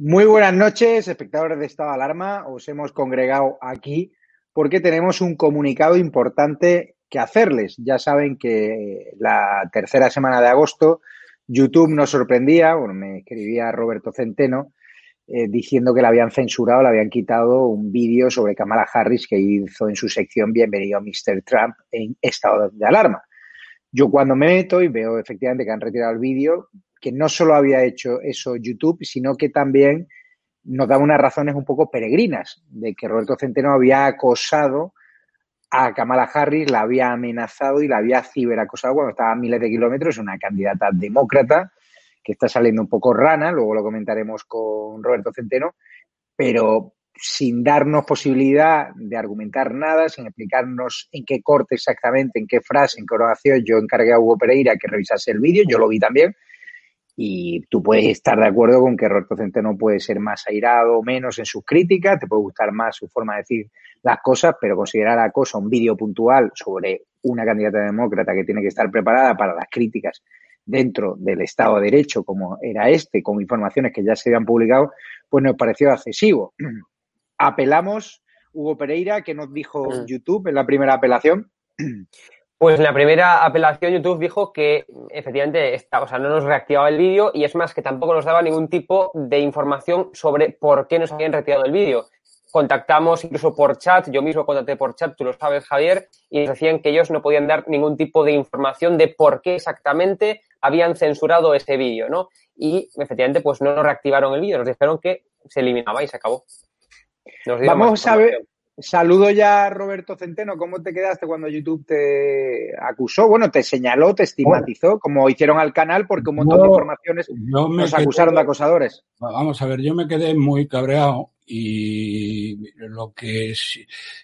Muy buenas noches, espectadores de Estado de Alarma. Os hemos congregado aquí porque tenemos un comunicado importante que hacerles. Ya saben que la tercera semana de agosto YouTube nos sorprendía, bueno, me escribía Roberto Centeno eh, diciendo que le habían censurado, le habían quitado un vídeo sobre Kamala Harris que hizo en su sección Bienvenido Mr. Trump en estado de alarma. Yo cuando me meto y veo efectivamente que han retirado el vídeo, que no solo había hecho eso YouTube, sino que también nos daba unas razones un poco peregrinas de que Roberto Centeno había acosado a Kamala Harris, la había amenazado y la había ciberacosado cuando estaba a miles de kilómetros, una candidata demócrata que está saliendo un poco rana, luego lo comentaremos con Roberto Centeno, pero sin darnos posibilidad de argumentar nada, sin explicarnos en qué corte exactamente, en qué frase, en qué oración, yo encargué a Hugo Pereira que revisase el vídeo, yo lo vi también, y tú puedes estar de acuerdo con que Roberto Centeno puede ser más airado o menos en sus críticas, te puede gustar más su forma de decir las cosas, pero considerar la cosa un vídeo puntual sobre una candidata demócrata que tiene que estar preparada para las críticas dentro del Estado de Derecho, como era este, con informaciones que ya se habían publicado, pues nos pareció excesivo. Apelamos, Hugo Pereira, que nos dijo mm. YouTube en la primera apelación. Pues en la primera apelación YouTube dijo que efectivamente está, o sea, no nos reactivaba el vídeo y es más que tampoco nos daba ningún tipo de información sobre por qué nos habían retirado el vídeo. Contactamos incluso por chat, yo mismo contacté por chat, tú lo sabes Javier, y nos decían que ellos no podían dar ningún tipo de información de por qué exactamente habían censurado ese vídeo, ¿no? Y efectivamente pues no nos reactivaron el vídeo, nos dijeron que se eliminaba y se acabó. Vamos a ver, Saludo ya a Roberto Centeno. ¿Cómo te quedaste cuando YouTube te acusó? Bueno, te señaló, te estigmatizó, como hicieron al canal, porque un montón de informaciones nos acusaron de acosadores. Vamos a ver, yo me quedé muy cabreado y lo que,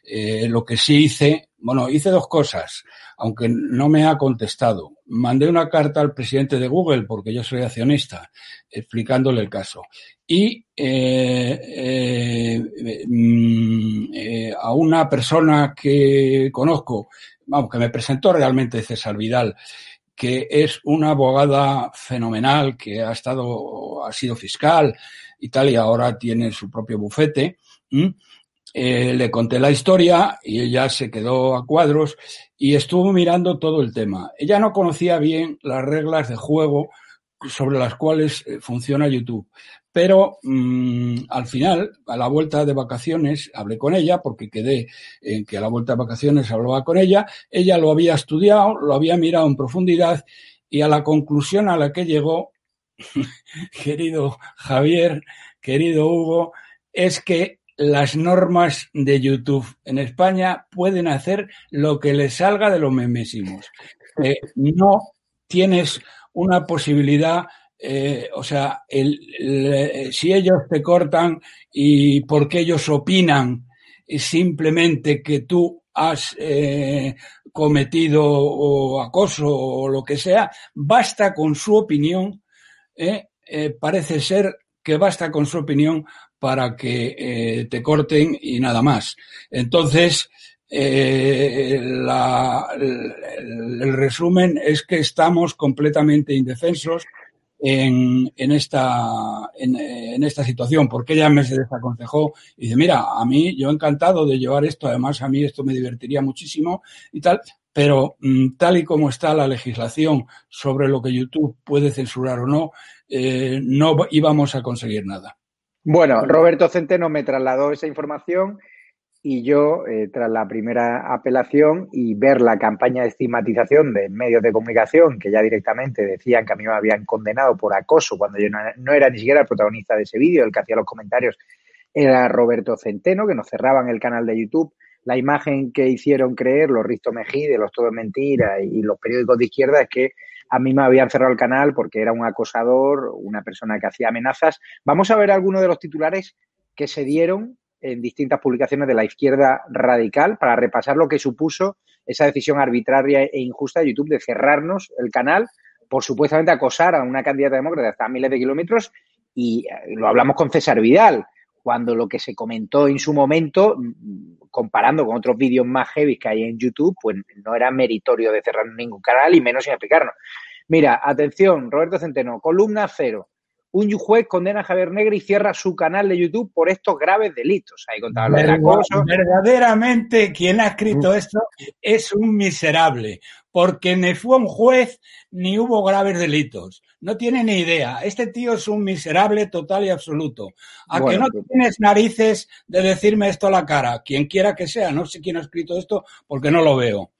eh, lo que sí hice, bueno, hice dos cosas, aunque no me ha contestado. Mandé una carta al presidente de Google, porque yo soy accionista, explicándole el caso. Y eh, eh, mm, eh, a una persona que conozco, vamos, que me presentó realmente César Vidal, que es una abogada fenomenal, que ha estado, ha sido fiscal, y tal, y ahora tiene su propio bufete. Eh, le conté la historia y ella se quedó a cuadros y estuvo mirando todo el tema. Ella no conocía bien las reglas de juego sobre las cuales eh, funciona YouTube. Pero mmm, al final, a la vuelta de vacaciones, hablé con ella porque quedé en que a la vuelta de vacaciones hablaba con ella. Ella lo había estudiado, lo había mirado en profundidad y a la conclusión a la que llegó querido Javier, querido Hugo, es que las normas de YouTube en España pueden hacer lo que les salga de los memésimos. Eh, no tienes una posibilidad, eh, o sea, si ellos te cortan y porque ellos opinan simplemente que tú has eh, cometido acoso o lo que sea, basta con su opinión ¿eh? Eh, parece ser que basta con su opinión para que eh, te corten y nada más. Entonces, la, el, resumen es que estamos completamente indefensos en, en esta, en, en, esta situación, porque ella me desaconsejó y dice, mira, a mí yo encantado de llevar esto, además a mí esto me divertiría muchísimo y tal, pero mm, tal y como está la legislación sobre lo que YouTube puede censurar o no, eh, no íbamos a conseguir nada. Bueno, Roberto Centeno me trasladó esa información y yo, eh, tras la primera apelación y ver la campaña de estigmatización de medios de comunicación que ya directamente decían que a mí me habían condenado por acoso cuando yo no, no era ni siquiera el protagonista de ese vídeo, el que hacía los comentarios era Roberto Centeno, que nos cerraban el canal de YouTube la imagen que hicieron creer los Risto Mejide, los Todo Mentira y los periódicos de izquierda es que a mí me habían cerrado el canal porque era un acosador, una persona que hacía amenazas. Vamos a ver algunos de los titulares que se dieron en distintas publicaciones de la izquierda radical para repasar lo que supuso esa decisión arbitraria e injusta de YouTube de cerrarnos el canal por supuestamente acosar a una candidata demócrata hasta miles de kilómetros y eh, lo hablamos con César Vidal cuando lo que se comentó en su momento, comparando con otros vídeos más heavy que hay en YouTube, pues no era meritorio de cerrar ningún canal y menos sin explicarnos. Mira, atención, Roberto Centeno, columna cero. un juez condena a Javier Negre y cierra su canal de YouTube por estos graves delitos. Ahí contaba lo del Verda- acoso. Verdaderamente, quien ha escrito esto es un miserable, porque ni fue un juez ni hubo graves delitos. No tiene ni idea. Este tío es un miserable total y absoluto. A Bueno, que no tienes narices de decirme esto a la cara, quien quiera que sea. No sé quién ha escrito esto porque no lo veo.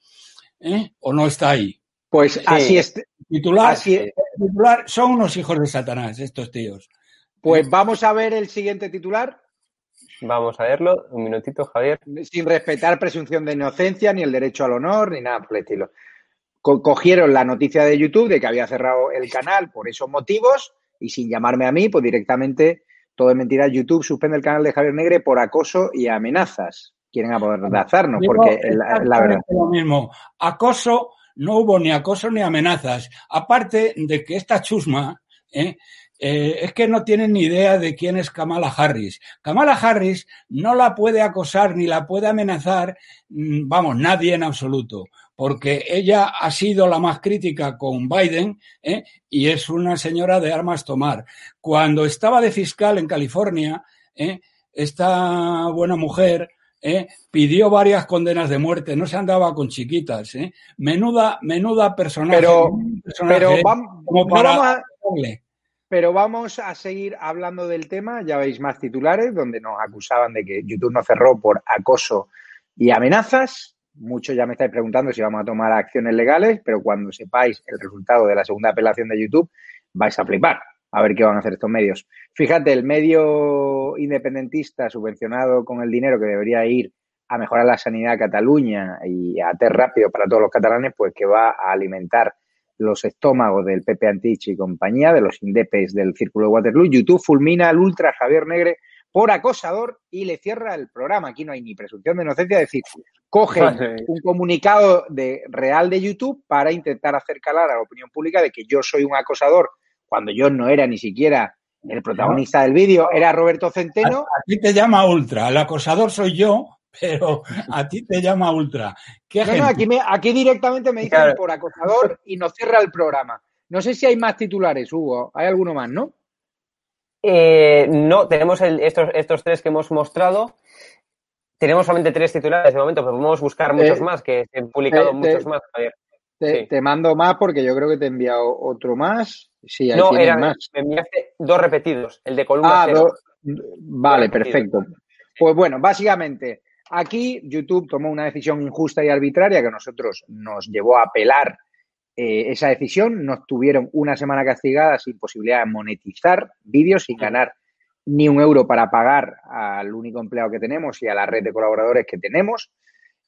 ¿Eh? O no está ahí. Pues así es. Titular, Así es. titular, son unos hijos de Satanás, estos tíos. Pues vamos a ver el siguiente titular. Vamos a verlo. Un minutito, Javier. sin respetar presunción de inocencia, ni el derecho al honor, ni nada por el estilo. Co- cogieron la noticia de YouTube de que había cerrado el canal por esos motivos y sin llamarme a mí, pues directamente, todo es mentira, YouTube suspende el canal de Javier Negre por acoso y amenazas. Quieren apodazarnos, Digo porque la, la verdad. Lo mismo. Acoso, no hubo ni acoso ni amenazas. Aparte de que esta chusma, ¿eh? Eh, es que no tienen ni idea de quién es Kamala Harris. Kamala Harris no la puede acosar ni la puede amenazar, mm, vamos, nadie en absoluto, porque ella ha sido la más crítica con Biden ¿eh? y es una señora de armas tomar. Cuando estaba de fiscal en California, ¿eh? esta buena mujer ¿eh? pidió varias condenas de muerte, no se andaba con chiquitas. ¿eh? Menuda, menuda personaje. Pero, personaje pero, no vamos a, pero vamos a seguir hablando del tema. Ya veis más titulares donde nos acusaban de que YouTube nos cerró por acoso y amenazas. Muchos ya me estáis preguntando si vamos a tomar acciones legales, pero cuando sepáis el resultado de la segunda apelación de YouTube, vais a flipar a ver qué van a hacer estos medios. Fíjate, el medio independentista subvencionado con el dinero que debería ir a mejorar la sanidad de Cataluña y a hacer rápido para todos los catalanes, pues que va a alimentar los estómagos del Pepe Antich y compañía, de los indepes del Círculo de Waterloo. YouTube fulmina al ultra Javier Negre por acosador y le cierra el programa. Aquí no hay ni presunción de inocencia, es decir, Vale. un comunicado de real de YouTube para intentar hacer calar a la opinión pública de que yo soy un acosador cuando yo no era ni siquiera el protagonista del vídeo, era Roberto Centeno. A ti te llama Ultra, el acosador soy yo, pero a ti te llama Ultra. ¿Qué No, no, gente? aquí, me- aquí directamente me dicen Claro. por acosador y nos cierra el programa. No sé si hay más titulares, Hugo. Hay alguno más, ¿no? Eh, no, tenemos el- estos, estos tres que hemos mostrado. Tenemos solamente tres titulares de momento, pero podemos buscar muchos Eh, más, que se han publicado eh, muchos te- más, Javier. Te, Sí. te mando más porque yo creo que te he enviado otro más. Sí, ahí No, tienes era, más. me enviaste dos repetidos, el de columna Ah, cero. vale, perfecto. Pues bueno, básicamente, aquí YouTube tomó una decisión injusta y arbitraria que a nosotros nos llevó a apelar eh, esa decisión. Nos tuvieron una semana castigada sin posibilidad de monetizar vídeos, sin ganar ni un euro para pagar al único empleado que tenemos y a la red de colaboradores que tenemos.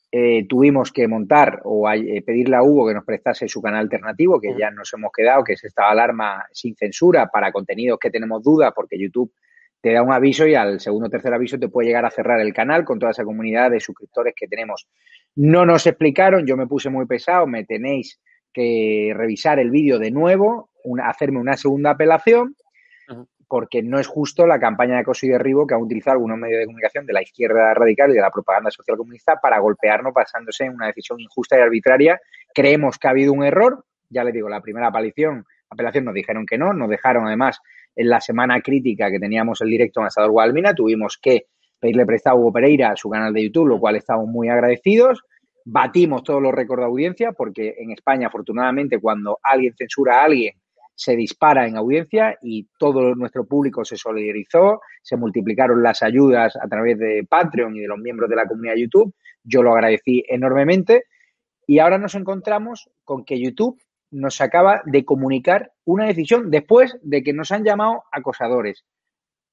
Eh, tuvimos que montar o eh, pedirle a Hugo que nos prestase su canal alternativo, que ya nos hemos quedado, que es esta alarma sin censura para contenidos que tenemos dudas, porque YouTube te da un aviso y al segundo o tercer aviso te puede llegar a cerrar el canal con toda esa comunidad de suscriptores que tenemos. No nos explicaron, yo me puse muy pesado, me tenéis que revisar el vídeo de nuevo, una- hacerme una segunda apelación, porque no es justo la campaña de acoso y derribo que han utilizado algunos medios de comunicación de la izquierda radical y de la propaganda social comunista para golpearnos basándose en una decisión injusta y arbitraria. Creemos que ha habido un error, ya les digo, la primera apelación, apelación nos dijeron que no, nos dejaron además en la semana crítica que teníamos el directo en Asador Guadalmina, tuvimos que pedirle prestado a Hugo Pereira su canal de YouTube, lo cual estamos muy agradecidos. Batimos todos los récords de audiencia, porque en España, afortunadamente, cuando alguien censura a alguien, se dispara en audiencia y todo nuestro público se solidarizó, se multiplicaron las ayudas a través de Patreon y de los miembros de la comunidad de YouTube. Yo lo agradecí enormemente y ahora nos encontramos con que YouTube nos acaba de comunicar una decisión después de que nos han llamado acosadores,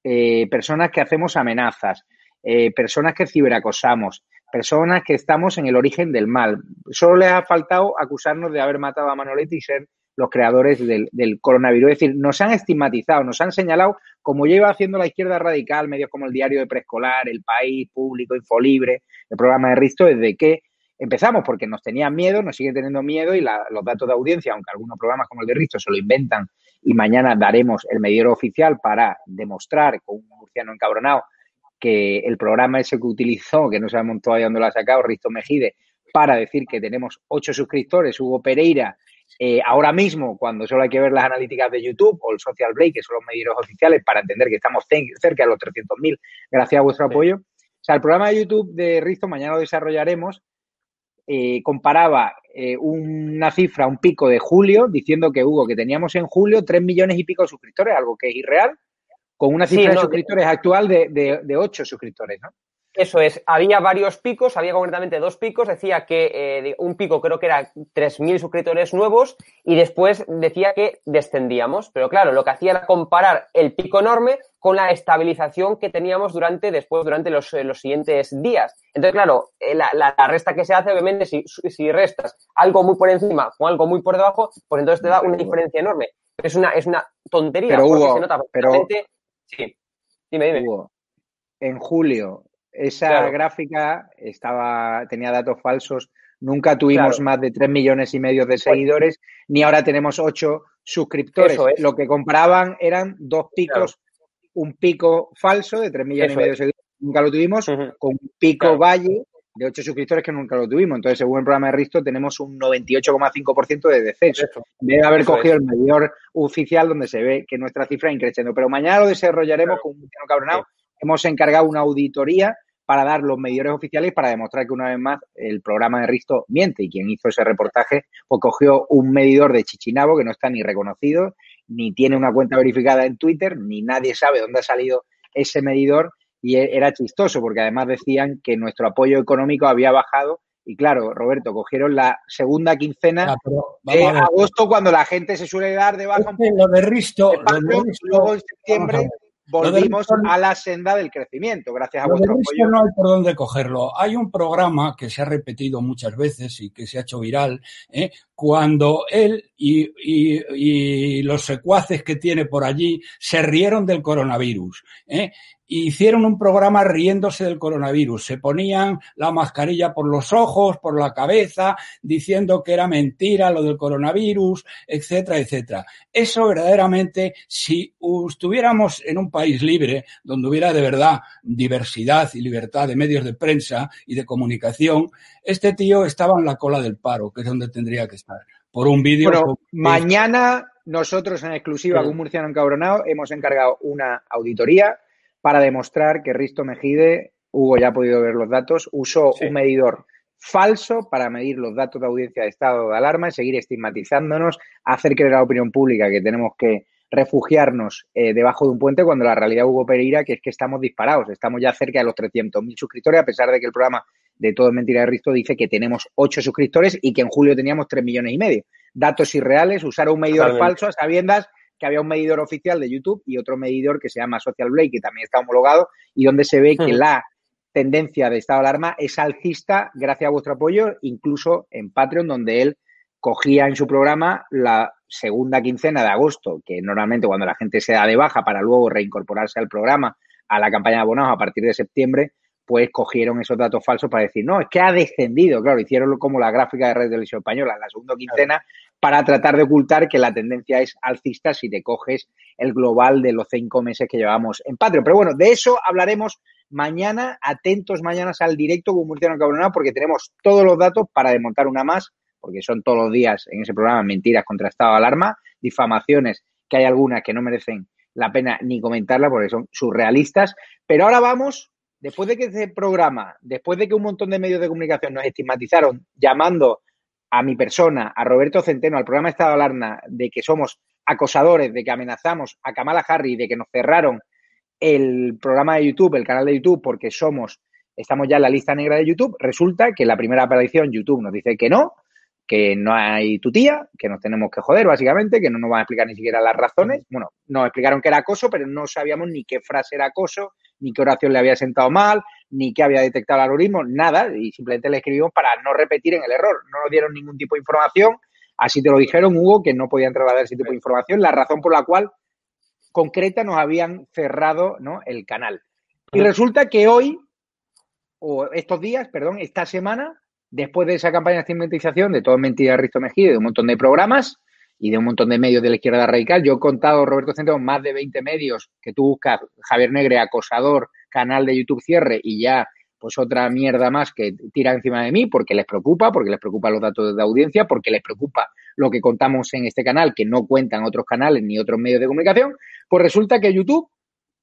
eh, personas que hacemos amenazas, eh, personas que ciberacosamos, personas que estamos en el origen del mal. Solo les ha faltado acusarnos de haber matado a Manolete y ser los creadores del, coronavirus. Es decir, nos han estigmatizado, nos han señalado, como lleva haciendo la izquierda radical, medios como el Diario de Preescolar, El País, Público, Infolibre, el programa de Risto, desde que empezamos, porque nos tenían miedo, nos siguen teniendo miedo y la- los datos de audiencia, aunque algunos programas como el de Risto se lo inventan y mañana daremos el medidor oficial para demostrar con un murciano encabronado que el programa ese que utilizó, que no sabemos todavía dónde lo ha sacado, Risto Mejide, para decir que tenemos ocho suscriptores, Hugo Pereira Eh, ahora mismo, cuando solo hay que ver las analíticas de YouTube o el Social Break, que son los medios oficiales, para entender que estamos cerca de los 300.000 gracias a vuestro apoyo. O sea, el programa de YouTube de Risto, mañana lo desarrollaremos, eh, comparaba eh, una cifra, un pico de julio, diciendo que Hugo, que teníamos en julio 3 millones y pico de suscriptores, algo que es irreal, con una cifra de suscriptores actual de, de, de 8 suscriptores, ¿no? Eso es, había varios picos, había concretamente dos picos, decía que eh, un pico creo que era 3.000 suscriptores nuevos y después decía que descendíamos, pero claro, lo que hacía era comparar el pico enorme con la estabilización que teníamos durante, después, durante los, eh, los siguientes días. Entonces, claro, eh, la, la, resta que se hace, obviamente, si, si restas algo muy por encima o algo muy por debajo, pues entonces te da una diferencia enorme. Es una, es una tontería. Pero Hugo, se nota pero... Sí. Dime, dime. Hugo, en julio esa gráfica estaba, tenía datos falsos. Nunca tuvimos más de 3 millones y medio de seguidores, ni ahora tenemos 8 suscriptores. Lo que compraban eran dos picos, un pico falso de 3 millones y medio de seguidores, nunca lo tuvimos, con un pico valle de 8 suscriptores que nunca lo tuvimos. Entonces, según el programa de Risto, tenemos un 98,5% de descenso. Debe haber cogido el medidor oficial donde se ve que nuestra cifra es creciendo. Pero mañana lo desarrollaremos con un cabronado. Hemos encargado una auditoría para dar los medidores oficiales para demostrar que una vez más el programa de Risto miente y quien hizo ese reportaje pues cogió un medidor de Chichinabo que no está ni reconocido, ni tiene una cuenta verificada en Twitter, ni nadie sabe dónde ha salido ese medidor y e, era chistoso porque además decían que nuestro apoyo económico había bajado y claro, Roberto, cogieron la segunda quincena de agosto cuando la gente se suele dar de baja. lo de Risto, luego en septiembre volvimos a la senda del crecimiento, gracias a vuestro apoyo. No hay por dónde cogerlo. Hay un programa que se ha repetido muchas veces y que se ha hecho viral, ¿eh? cuando él y, y, y, los secuaces que tiene por allí se rieron del coronavirus. ¿eh? hicieron un programa riéndose del coronavirus. Se ponían la mascarilla por los ojos, por la cabeza, diciendo que era mentira lo del coronavirus, etcétera, etcétera. Eso verdaderamente, si estuviéramos en un país libre, donde hubiera de verdad diversidad y libertad de medios de prensa y de comunicación, este tío estaba en la cola del paro, que es donde tendría que estar. Por un vídeo. Bueno, mañana nosotros en exclusiva con Murciano Encabronado hemos encargado una auditoría para demostrar que Risto Mejide, Hugo ya ha podido ver los datos, usó sí. un medidor falso para medir los datos de audiencia de estado de alarma y seguir estigmatizándonos, hacer creer a la opinión pública que tenemos que refugiarnos eh, debajo de un puente cuando la realidad Hugo Pereira que es que estamos disparados, estamos ya cerca de los 300.000 suscriptores a pesar de que el programa de Todo Mentira de Risto dice que tenemos 8 suscriptores y que en julio teníamos 3 millones y medio. Datos irreales, usar un medidor falso a sabiendas que había un medidor oficial de YouTube y otro medidor que se llama Social Blade, que también está homologado, y donde se ve que la tendencia de estado de alarma es alcista gracias a vuestro apoyo, incluso en Patreon, donde él cogía en su programa la segunda quincena de agosto, que normalmente cuando la gente se da de baja para luego reincorporarse al programa, a la campaña de abonados a partir de septiembre, pues cogieron esos datos falsos para decir, no, es que ha descendido. Claro, hicieron como la gráfica de Red Televisión Española en la segunda quincena para tratar de ocultar que la tendencia es alcista si te coges el global de los cinco meses que llevamos en Patreon. Pero bueno, de eso hablaremos mañana. Atentos mañana al directo con Murciano Cabronado porque tenemos todos los datos para desmontar una más, porque son todos los días en ese programa mentiras contra estado de alarma, difamaciones, que hay algunas que no merecen la pena ni comentarla porque son surrealistas. Pero ahora vamos después de que ese programa, después de que un montón de medios de comunicación nos estigmatizaron llamando a mi persona, a Roberto Centeno, al programa Estado de Alarma, de que somos acosadores, de que amenazamos a Kamala Harris, de que nos cerraron el programa de YouTube, el canal de YouTube, porque somos, estamos ya en la lista negra de YouTube, resulta que la primera aparición YouTube nos dice que no, que no hay tu tía, que nos tenemos que joder, básicamente, que no nos van a explicar ni siquiera las razones. Bueno, nos explicaron que era acoso, pero no sabíamos ni qué frase era acoso, ni qué oración le había sentado mal, ni qué había detectado el algoritmo, nada, y simplemente le escribimos para no repetir en el error. No nos dieron ningún tipo de información, así te lo dijeron, Hugo, que no podían trasladar ese tipo de información, la razón por la cual concreta nos habían cerrado ¿no? el canal. Y resulta que hoy, o estos días, perdón, esta semana, después de esa campaña de estigmatización de todo mentira Risto Mejía, de un montón de programas, y de un montón de medios de la izquierda radical. Yo he contado, Roberto Centeno, más de 20 medios que tú buscas, Javier Negre, acosador, canal de YouTube cierre y ya pues otra mierda más que tira encima de mí porque les preocupa, porque les preocupa los datos de audiencia, porque les preocupa lo que contamos en este canal, que no cuentan otros canales ni otros medios de comunicación, pues resulta que YouTube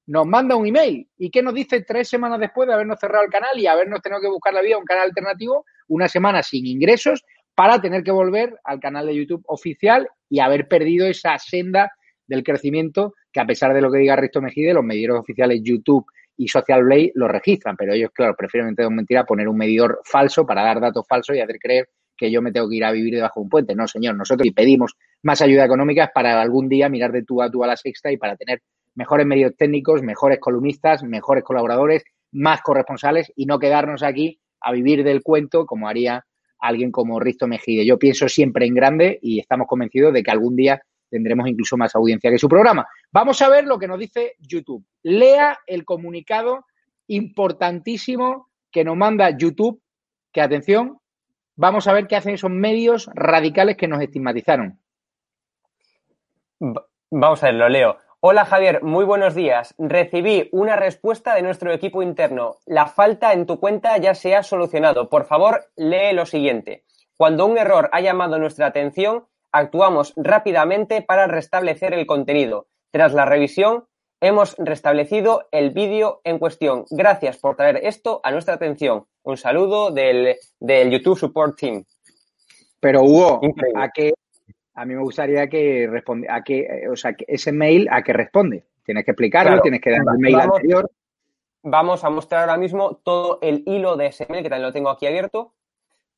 nos manda un email. ¿Y qué nos dice tres semanas después de habernos cerrado el canal y habernos tenido que buscar la vida a un canal alternativo? Una semana sin ingresos para tener que volver al canal de YouTube oficial y haber perdido esa senda del crecimiento que a pesar de lo que diga Risto Mejide, los medidores oficiales YouTube y Social Blade lo registran, pero ellos, claro, prefieren entre dos mentiras poner un medidor falso para dar datos falsos y hacer creer que yo me tengo que ir a vivir debajo de un puente. No, señor, nosotros pedimos más ayuda económica para algún día mirar de tú a tú a la sexta y para tener mejores medios técnicos, mejores columnistas, mejores colaboradores, más corresponsales y no quedarnos aquí a vivir del cuento como haría alguien como Risto Mejide. Yo pienso siempre en grande y estamos convencidos de que algún día tendremos incluso más audiencia que su programa. Vamos a ver lo que nos dice YouTube. Lea el comunicado importantísimo que nos manda YouTube, que atención, vamos a ver qué hacen esos medios radicales que nos estigmatizaron. Vamos a ver, lo leo. Hola Javier, muy buenos días. Recibí una respuesta de nuestro equipo interno. La falta en tu cuenta ya se ha solucionado. Por favor, lee lo siguiente. Cuando un error ha llamado nuestra atención, actuamos rápidamente para restablecer el contenido. Tras la revisión, hemos restablecido el vídeo en cuestión. Gracias por traer esto a nuestra atención. Un saludo del, YouTube Support Team. Pero Hugo, ¿a qué a mí me gustaría que responde, a que, eh, o sea, que ese mail a qué responde. Tienes que explicarlo, tienes que dar el mail anterior. Vamos a mostrar ahora mismo todo el hilo de ese mail, que también lo tengo aquí abierto.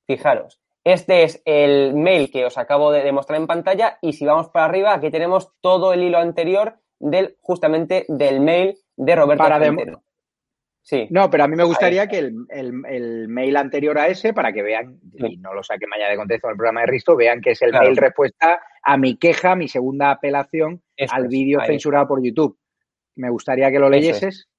Fijaros, este es el mail que os acabo de mostrar en pantalla y si vamos para arriba, aquí tenemos todo el hilo anterior del justamente del mail de Roberto para Sí. No, pero a mí me gustaría que el, mail anterior a ese, para que vean, y no lo saque mañana de contexto el programa de Risto, vean que es el mail respuesta a mi queja, mi segunda apelación al vídeo censurado por YouTube. Me gustaría que lo leyeses.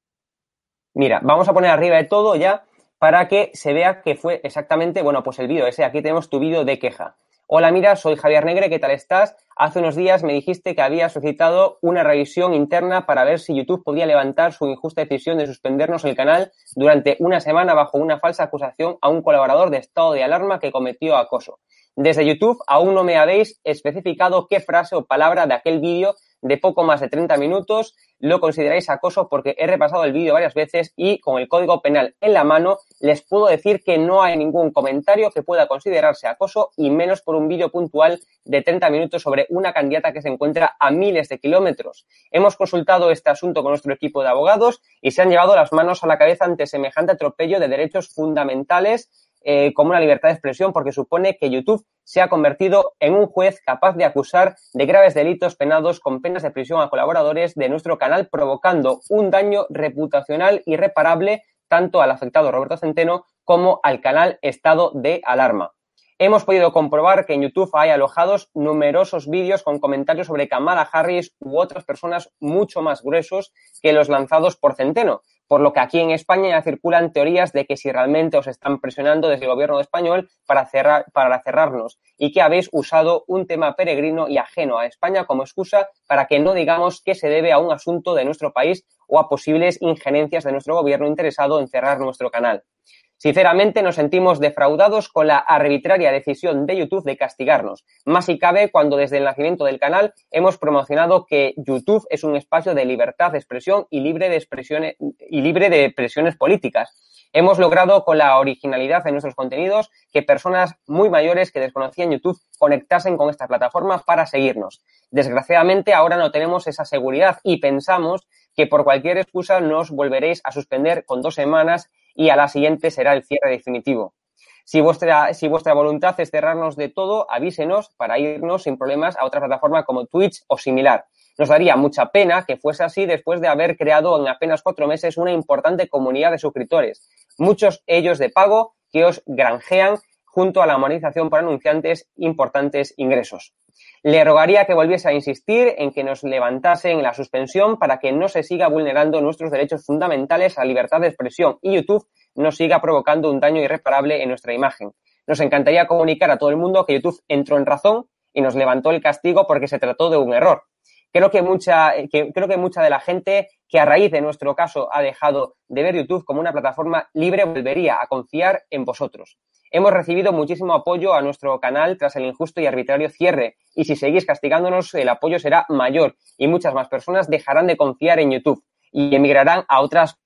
Mira, vamos a poner arriba de todo ya para que se vea que fue exactamente, bueno, pues el vídeo ese. Aquí tenemos tu vídeo de queja. Hola, mira, soy Javier Negre, ¿qué tal estás? Hace unos días me dijiste que había solicitado una revisión interna para ver si YouTube podía levantar su injusta decisión de suspendernos el canal durante una semana bajo una falsa acusación a un colaborador de estado de alarma que cometió acoso. Desde YouTube aún no me habéis especificado qué frase o palabra de aquel vídeo de poco más de 30 minutos lo consideráis acoso porque he repasado el vídeo varias veces y con el código penal en la mano les puedo decir que no hay ningún comentario que pueda considerarse acoso y menos por un vídeo puntual de 30 minutos sobre una candidata que se encuentra a miles de kilómetros. Hemos consultado este asunto con nuestro equipo de abogados y se han llevado las manos a la cabeza ante semejante atropello de derechos fundamentales eh, como una libertad de expresión porque supone que YouTube se ha convertido en un juez capaz de acusar de graves delitos penados con penas de prisión a colaboradores de nuestro canal, provocando un daño reputacional irreparable tanto al afectado Roberto Centeno como al canal Estado de Alarma. Hemos podido comprobar que en YouTube hay alojados numerosos vídeos con comentarios sobre Kamala Harris u otras personas mucho más gruesos que los lanzados por Centeno, por lo que aquí en España ya circulan teorías de que si realmente os están presionando desde el gobierno español para, cerrar, para cerrarnos y que habéis usado un tema peregrino y ajeno a España como excusa para que no digamos que se debe a un asunto de nuestro país o a posibles injerencias de nuestro gobierno interesado en cerrar nuestro canal. Sinceramente, nos sentimos defraudados con la arbitraria decisión de YouTube de castigarnos. Más si cabe cuando desde el nacimiento del canal hemos promocionado que YouTube es un espacio de libertad de expresión y libre de y libre de presiones políticas. Hemos logrado con la originalidad de nuestros contenidos que personas muy mayores que desconocían YouTube conectasen con esta plataforma para seguirnos. Desgraciadamente ahora no tenemos esa seguridad y pensamos que por cualquier excusa nos volveréis a suspender con dos semanas y a la siguiente será el cierre definitivo. Si vuestra, si vuestra voluntad es cerrarnos de todo, avísenos para irnos sin problemas a otra plataforma como Twitch o similar. Nos daría mucha pena que fuese así después de haber creado en apenas cuatro meses una importante comunidad de suscriptores, muchos ellos de pago que os granjean junto a la monetización por anunciantes importantes ingresos. Le rogaría que volviese a insistir en que nos levantasen la suspensión para que no se siga vulnerando nuestros derechos fundamentales a libertad de expresión y YouTube no siga provocando un daño irreparable en nuestra imagen. Nos encantaría comunicar a todo el mundo que YouTube entró en razón y nos levantó el castigo porque se trató de un error. Creo que mucha, creo que mucha de la gente que a raíz de nuestro caso ha dejado de ver YouTube como una plataforma libre, volvería a confiar en vosotros. Hemos recibido muchísimo apoyo a nuestro canal tras el injusto y arbitrario cierre y si seguís castigándonos el apoyo será mayor y muchas más personas dejarán de confiar en YouTube y emigrarán a otras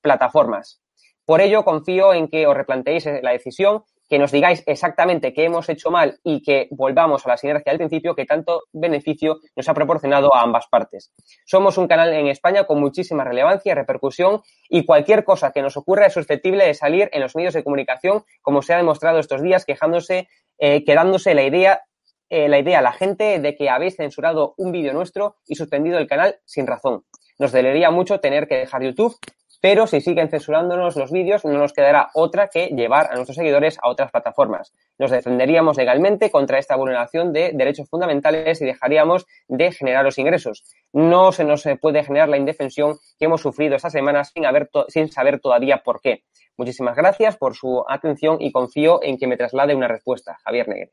plataformas. Por ello, confío en que os replanteéis la decisión que nos digáis exactamente qué hemos hecho mal y que volvamos a la sinergia del principio que tanto beneficio nos ha proporcionado a ambas partes. Somos un canal en España con muchísima relevancia y repercusión y cualquier cosa que nos ocurra es susceptible de salir en los medios de comunicación, como se ha demostrado estos días, quejándose, eh, quedándose la idea eh, la idea a la gente de que habéis censurado un vídeo nuestro y suspendido el canal sin razón. Nos dolería mucho tener que dejar YouTube pero si siguen censurándonos los vídeos, no nos quedará otra que llevar a nuestros seguidores a otras plataformas. Nos defenderíamos legalmente contra esta vulneración de derechos fundamentales y dejaríamos de generar los ingresos. No se nos puede generar la indefensión que hemos sufrido esta semana sin, sin saber todavía por qué. Muchísimas gracias por su atención y confío en que me traslade una respuesta. Javier Negre.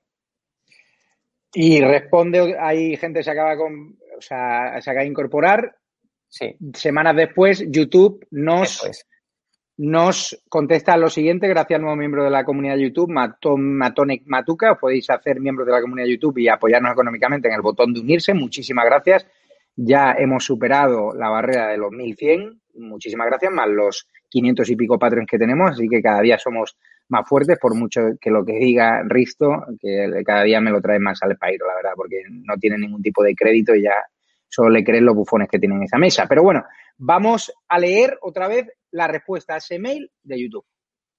Y responde, hay gente que se acaba con, o sea, se acaba de incorporar Semanas después, YouTube nos, nos contesta lo siguiente, gracias al nuevo miembro de la comunidad de YouTube, Matonic Matuca. Os podéis hacer miembros de la comunidad de YouTube y apoyarnos económicamente en el botón de unirse. Muchísimas gracias. Ya hemos superado la barrera de los 1100. Muchísimas gracias, más los 500 y pico patrones que tenemos. Así que cada día somos más fuertes, por mucho que lo que diga Risto, que cada día me lo trae más al país, la verdad, porque no tiene ningún tipo de crédito y ya solo le creen los bufones que tienen en esa mesa. Pero bueno, vamos a leer otra vez la respuesta a ese mail de YouTube.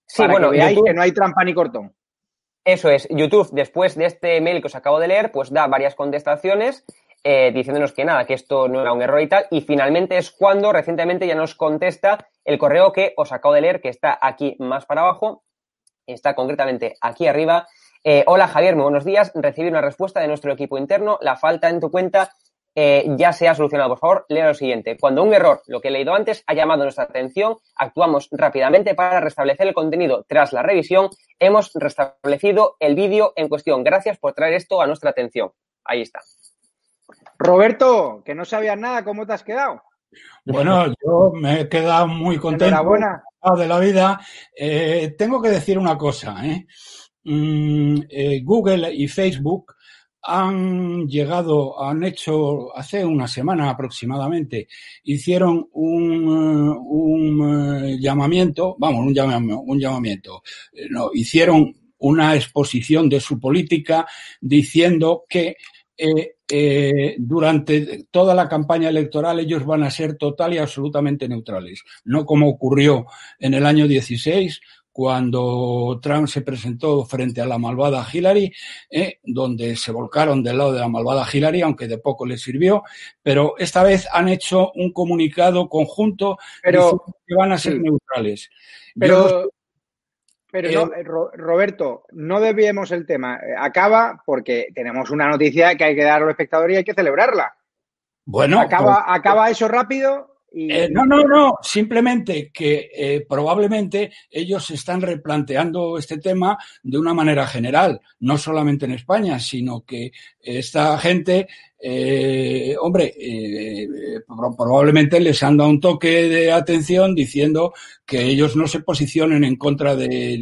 Sí, para bueno, que veáis que no hay trampa ni cortón. Eso es, YouTube, después de este mail que os acabo de leer, pues da varias contestaciones eh, diciéndonos que nada, que esto no era un error y tal. Y finalmente es cuando recientemente ya nos contesta el correo que os acabo de leer, que está aquí más para abajo, está concretamente aquí arriba. Eh, hola Javier, muy buenos días. Recibí una respuesta de nuestro equipo interno. La falta en tu cuenta eh, ya se ha solucionado. Por favor, lea lo siguiente. Cuando un error, lo que he leído antes, ha llamado nuestra atención, actuamos rápidamente para restablecer el contenido. Tras la revisión, hemos restablecido el vídeo en cuestión. Gracias por traer esto a nuestra atención. Ahí está. Roberto, que no sabías nada, ¿cómo te has quedado? Bueno, yo me he quedado muy contento de la vida. Eh, tengo que decir una cosa. ¿eh? Mm, Google y Facebook han llegado, han hecho hace una semana aproximadamente, hicieron un, un eh, llamamiento, vamos, un, llamamiento, eh, no, hicieron una exposición de su política diciendo que eh, eh, durante toda la campaña electoral ellos van a ser total y absolutamente neutrales, no como ocurrió en el año 16 cuando Trump se presentó frente a la malvada Hillary, eh, donde se volcaron del lado de la malvada Hillary, aunque de poco les sirvió, pero esta vez han hecho un comunicado conjunto pero, que van a ser neutrales. Pero, pero no, eh, Roberto, no debíamos el tema. Eh, acaba porque tenemos una noticia que hay que dar a los espectadores y hay que celebrarla. Bueno, acaba, pues, acaba eso rápido eh, no, no, no, simplemente que eh, probablemente ellos están replanteando este tema de una manera general, no solamente en España, sino que esta gente, eh, hombre, probablemente les han dado un toque de atención diciendo que ellos no se posicionen en contra de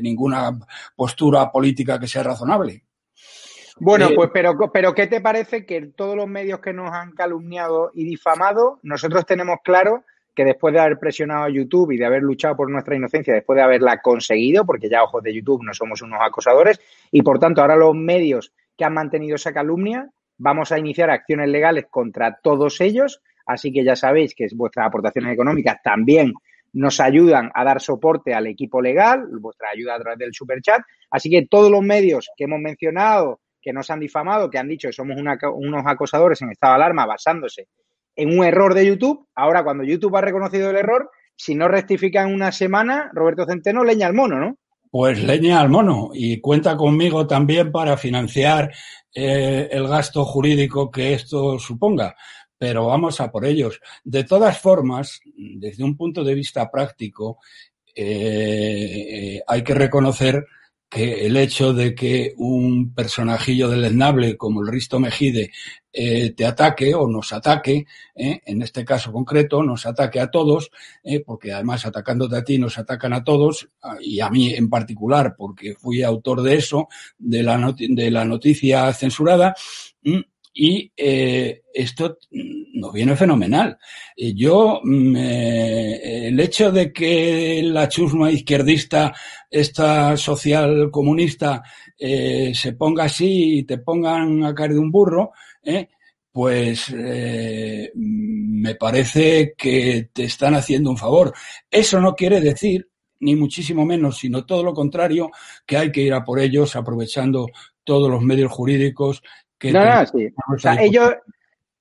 ninguna postura política que sea razonable. Bueno, eh, pues pero, pero ¿qué te parece que todos los medios que nos han calumniado y difamado, nosotros tenemos claro que después de haber presionado a YouTube y de haber luchado por nuestra inocencia, después de haberla conseguido, porque ya ojos de YouTube no somos unos acosadores, y por tanto ahora los medios que han mantenido esa calumnia, vamos a iniciar acciones legales contra todos ellos, así que ya sabéis que vuestras aportaciones económicas también nos ayudan a dar soporte al equipo legal, vuestra ayuda a través del superchat, así que todos los medios que hemos mencionado, que nos han difamado, que han dicho que somos unos acosadores en estado de alarma basándose en un error de YouTube. Ahora, cuando YouTube ha reconocido el error, si no rectifica en una semana, Roberto Centeno leña al mono, ¿no? Pues leña al mono y cuenta conmigo también para financiar eh, el gasto jurídico que esto suponga. Pero vamos a por ellos. De todas formas, desde un punto de vista práctico, eh, hay que reconocer que el hecho de que un personajillo deleznable como el Risto Mejide eh, te ataque o nos ataque, eh, en este caso concreto, nos ataque a todos, eh, porque además atacándote a ti nos atacan a todos, y a mí en particular, porque fui autor de eso, de la, de la noticia censurada, y eh, esto nos viene fenomenal. Yo, el hecho de que la chusma izquierdista, esta social comunista, eh, se ponga así y te pongan a caer de un burro, eh, pues eh, me parece que te están haciendo un favor. Eso no quiere decir, ni muchísimo menos, sino todo lo contrario, que hay que ir a por ellos aprovechando todos los medios jurídicos no, no, sí. O sea, ellos,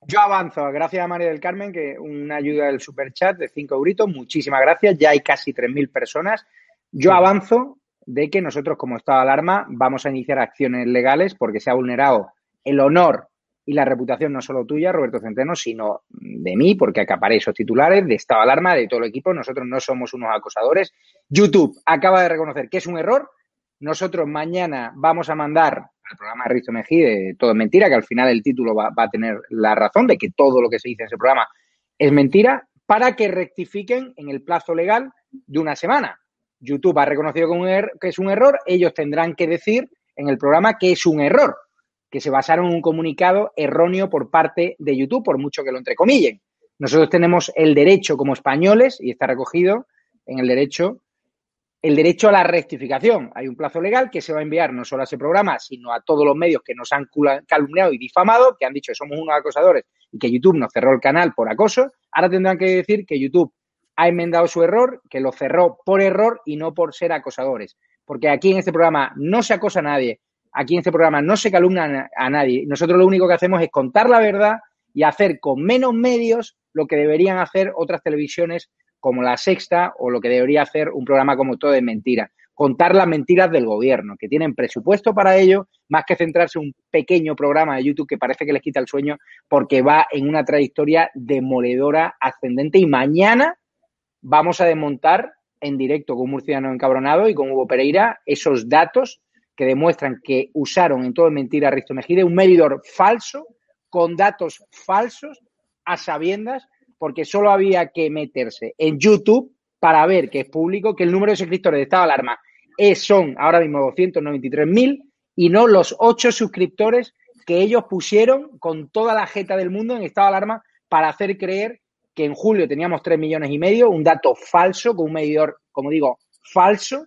yo avanzo, gracias a María del Carmen, que una ayuda del super chat de 5 euritos, muchísimas gracias, ya hay casi 3.000 personas. Yo avanzo de que nosotros como Estado de Alarma vamos a iniciar acciones legales porque se ha vulnerado el honor y la reputación no solo tuya, Roberto Centeno, sino de mí, porque acaparé esos titulares, de Estado de Alarma, de todo el equipo. Nosotros no somos unos acosadores. YouTube acaba de reconocer que es un error. Nosotros mañana vamos a mandar el programa de Risto Mejide, todo es mentira, que al final el título va, a tener la razón de que todo lo que se dice en ese programa es mentira, para que rectifiquen en el plazo legal de una semana. YouTube ha reconocido er, que es un error, ellos tendrán que decir en el programa que es un error, que se basaron en un comunicado erróneo por parte de YouTube, por mucho que lo entrecomillen. Nosotros tenemos el derecho como españoles, y está recogido en el derecho el derecho a la rectificación. Hay un plazo legal que se va a enviar no solo a ese programa, sino a todos los medios que nos han calumniado y difamado, que han dicho que somos unos acosadores y que YouTube nos cerró el canal por acoso. Ahora tendrán que decir que YouTube ha enmendado su error, que lo cerró por error y no por ser acosadores. Porque aquí en este programa no se acosa a nadie, aquí en este programa no se calumnia a nadie. Nosotros lo único que hacemos es contar la verdad y hacer con menos medios lo que deberían hacer otras televisiones como La Sexta o lo que debería hacer un programa como Todo de Mentira. Contar las mentiras del gobierno, que tienen presupuesto para ello, más que centrarse en un pequeño programa de YouTube que parece que les quita el sueño porque va en una trayectoria demoledora, ascendente. Y mañana vamos a desmontar en directo con murciano encabronado y con Hugo Pereira esos datos que demuestran que usaron en todo de mentira a Risto Mejide un medidor falso, con datos falsos, a sabiendas porque solo había que meterse en YouTube para ver que es público, que el número de suscriptores de Estado de Alarma es, son ahora mismo 293.000 y no los 8 suscriptores que ellos pusieron con toda la jeta del mundo en Estado de Alarma para hacer creer que en julio teníamos 3 millones y medio, un dato falso, con un medidor, como digo, falso,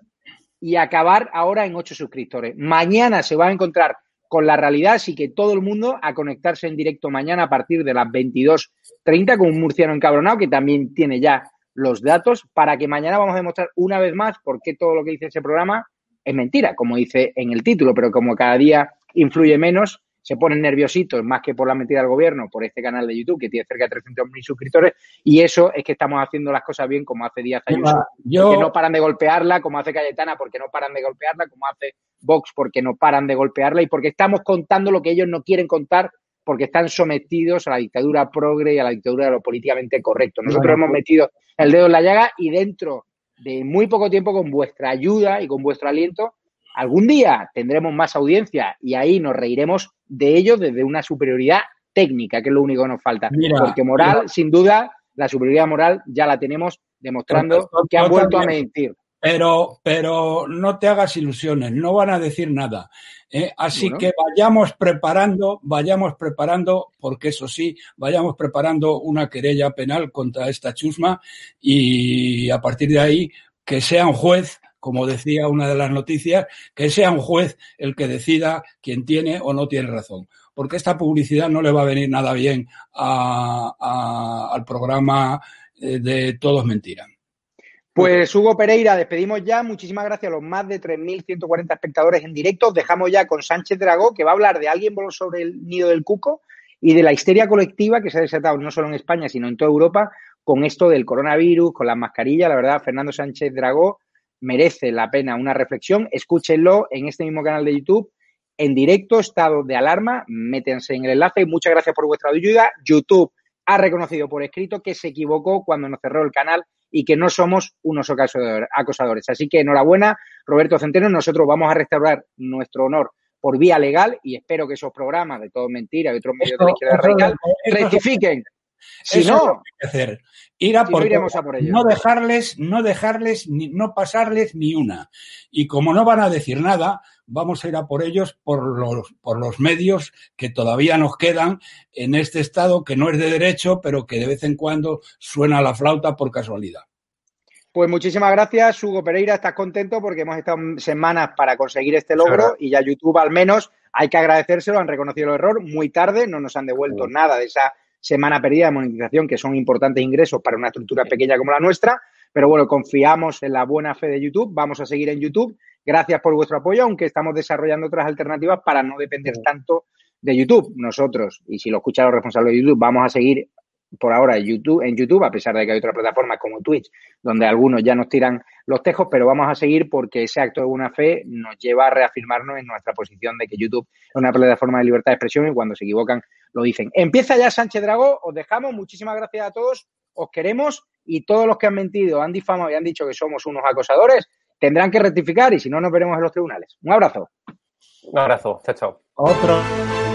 y acabar ahora en 8 suscriptores. Mañana se va a encontrar con la realidad, así que todo el mundo a conectarse en directo mañana a partir de las 22.30 con un murciano encabronado que también tiene ya los datos para que mañana vamos a demostrar una vez más por qué todo lo que dice ese programa es mentira, como dice en el título, pero como cada día influye menos, se ponen nerviositos más que por la mentira del gobierno, por este canal de YouTube que tiene cerca de 300.000 suscriptores, y eso es que estamos haciendo las cosas bien como hace Díaz Ayuso, que no paran de golpearla, como hace Cayetana, porque no paran de golpearla, como hace Vox, porque no paran de golpearla, y porque estamos contando lo que ellos no quieren contar, porque están sometidos a la dictadura progre y a la dictadura de lo políticamente correcto. Nosotros hemos metido el dedo en la llaga y dentro de muy poco tiempo, con vuestra ayuda y con vuestro aliento, Algún día tendremos más audiencia y ahí nos reiremos de ellos desde una superioridad técnica, que es lo único que nos falta. Porque moral, sin duda, la superioridad moral ya la tenemos demostrando que han vuelto a mentir. Pero, pero no te hagas ilusiones, no van a decir nada. ¿eh? Así que vayamos preparando, vayamos preparando, porque eso sí, vayamos preparando una querella penal contra esta chusma y a partir de ahí que sea un juez como decía una de las noticias, que sea un juez el que decida quién tiene o no tiene razón. Porque esta publicidad no le va a venir nada bien al programa eh, de Todos Mentiras. Pues Hugo Pereira, despedimos ya. Muchísimas gracias a los más de 3.140 espectadores en directo. Dejamos ya con Sánchez Dragó, que va a hablar de alguien voló sobre el nido del cuco y de la histeria colectiva que se ha desatado no solo en España, sino en toda Europa con esto del coronavirus, con las mascarillas. La verdad, Fernando Sánchez Dragó merece la pena una reflexión. Escúchenlo en este mismo canal de YouTube, en directo, estado de alarma. Métense en el enlace. Muchas gracias por vuestra ayuda. YouTube ha reconocido por escrito que se equivocó cuando nos cerró el canal y que no somos unos acosadores. Así que enhorabuena Roberto Centeno. Nosotros vamos a restaurar nuestro honor por vía legal y espero que esos programas de todo mentira y otros medios de la izquierda radical rectifiquen. Si no, hacer. Ir a por, no dejarles, no dejarles, ni, no pasarles ni una. Y como no van a decir nada, vamos a ir a por ellos por los, por los medios que todavía nos quedan en este estado que no es de derecho, pero que de vez en cuando suena la flauta por casualidad. Pues muchísimas gracias, Hugo Pereira. Estás contento porque hemos estado semanas para conseguir este logro y ya YouTube al menos hay que agradecérselo, han reconocido el error muy tarde, no nos han devuelto nada de esa semana perdida de monetización, que son importantes ingresos para una estructura pequeña como la nuestra. Pero bueno, confiamos en la buena fe de YouTube, vamos a seguir en YouTube. Gracias por vuestro apoyo, aunque estamos desarrollando otras alternativas para no depender tanto de YouTube. Nosotros, y si lo escuchan los responsables de YouTube, vamos a seguir por ahora en YouTube, en YouTube, a pesar de que hay otras plataformas como Twitch, donde algunos ya nos tiran los tejos, pero vamos a seguir porque ese acto de buena fe nos lleva a reafirmarnos en nuestra posición de que YouTube es una plataforma de libertad de expresión y cuando se equivocan lo dicen. Empieza ya Sánchez Dragó, os dejamos, muchísimas gracias a todos, os queremos y todos los que han mentido, han difamado y han dicho que somos unos acosadores, tendrán que rectificar y si no nos veremos en los tribunales. Un abrazo. Un abrazo, chao, chao. Otro.